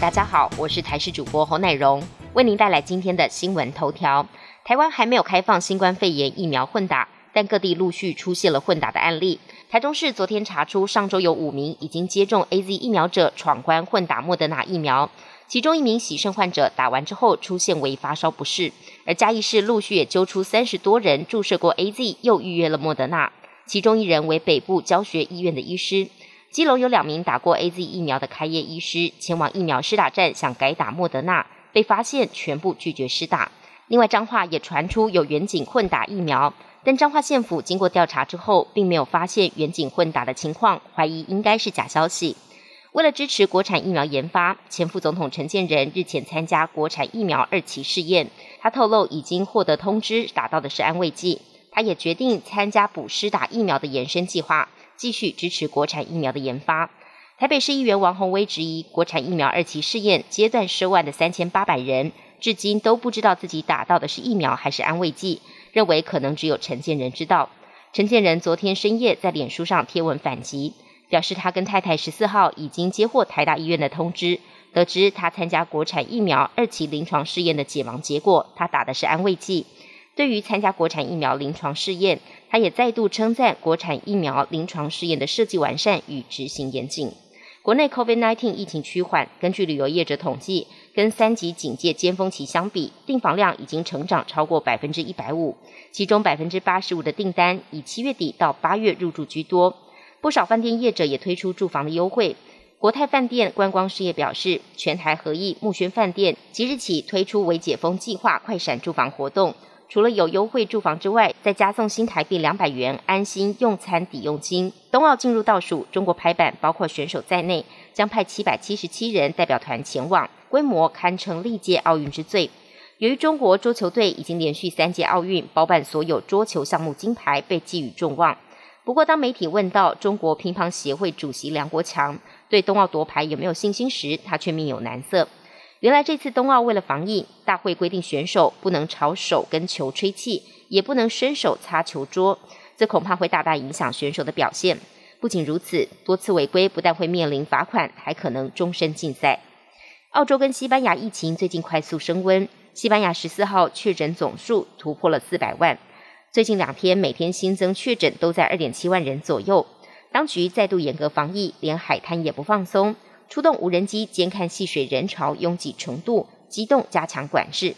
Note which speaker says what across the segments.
Speaker 1: 大家好，我是台视主播侯乃荣，为您带来今天的新闻头条。台湾还没有开放新冠肺炎疫苗混打，但各地陆续出现了混打的案例。台中市昨天查出，上周有五名已经接种 A Z 疫苗者闯关混打莫德纳疫苗，其中一名喜肾患者打完之后出现为发烧不适。而嘉义市陆续也揪出三十多人注射过 A Z，又预约了莫德纳，其中一人为北部教学医院的医师。基隆有两名打过 A Z 疫苗的开业医师前往疫苗施打站想改打莫德纳，被发现全部拒绝施打。另外彰化也传出有远景混打疫苗，但彰化县府经过调查之后，并没有发现远景混打的情况，怀疑应该是假消息。为了支持国产疫苗研发，前副总统陈建仁日前参加国产疫苗二期试验，他透露已经获得通知，打到的是安慰剂。他也决定参加补施打疫苗的延伸计划。继续支持国产疫苗的研发。台北市议员王宏威质疑，国产疫苗二期试验阶段涉万的三千八百人，至今都不知道自己打到的是疫苗还是安慰剂，认为可能只有陈建仁知道。陈建仁昨天深夜在脸书上贴文反击，表示他跟太太十四号已经接获台大医院的通知，得知他参加国产疫苗二期临床试验的解盲结果，他打的是安慰剂。对于参加国产疫苗临床试验，他也再度称赞国产疫苗临床试验的设计完善与执行严谨。国内 COVID-19 疫情趋缓，根据旅游业者统计，跟三级警戒尖峰期相比，订房量已经成长超过百分之一百五，其中百分之八十五的订单以七月底到八月入住居多。不少饭店业者也推出住房的优惠。国泰饭店观光事业表示，全台合意木轩饭店即日起推出为解封计划快闪住房活动。除了有优惠住房之外，再加送新台币两百元安心用餐抵用金。冬奥进入倒数，中国拍板，包括选手在内，将派七百七十七人代表团前往，规模堪称历届奥运之最。由于中国桌球队已经连续三届奥运包办所有桌球项目金牌，被寄予众望。不过，当媒体问到中国乒乓协会主席梁国强对冬奥夺牌有没有信心时，他却面有难色。原来这次冬奥为了防疫，大会规定选手不能朝手跟球吹气，也不能伸手擦球桌，这恐怕会大大影响选手的表现。不仅如此，多次违规不但会面临罚款，还可能终身禁赛。澳洲跟西班牙疫情最近快速升温，西班牙十四号确诊总数突破了四百万，最近两天每天新增确诊都在二点七万人左右。当局再度严格防疫，连海滩也不放松。出动无人机监看戏水人潮拥挤程度，机动加强管制。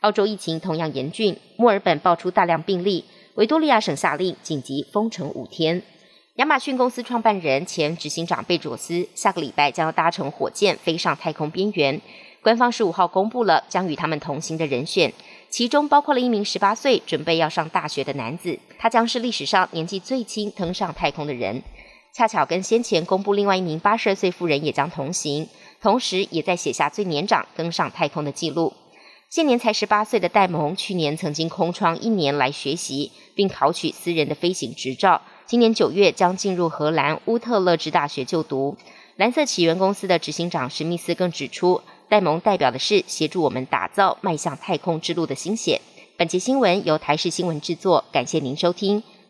Speaker 1: 澳洲疫情同样严峻，墨尔本爆出大量病例，维多利亚省下令紧急封城五天。亚马逊公司创办人、前执行长贝佐斯下个礼拜将要搭乘火箭飞上太空边缘。官方十五号公布了将与他们同行的人选，其中包括了一名十八岁准备要上大学的男子，他将是历史上年纪最轻登上太空的人。恰巧跟先前公布另外一名八十二岁妇人也将同行，同时也在写下最年长登上太空的记录。现年才十八岁的戴蒙，去年曾经空窗一年来学习，并考取私人的飞行执照。今年九月将进入荷兰乌特勒支大学就读。蓝色起源公司的执行长史密斯更指出，戴蒙代表的是协助我们打造迈向太空之路的心血。本节新闻由台视新闻制作，感谢您收听。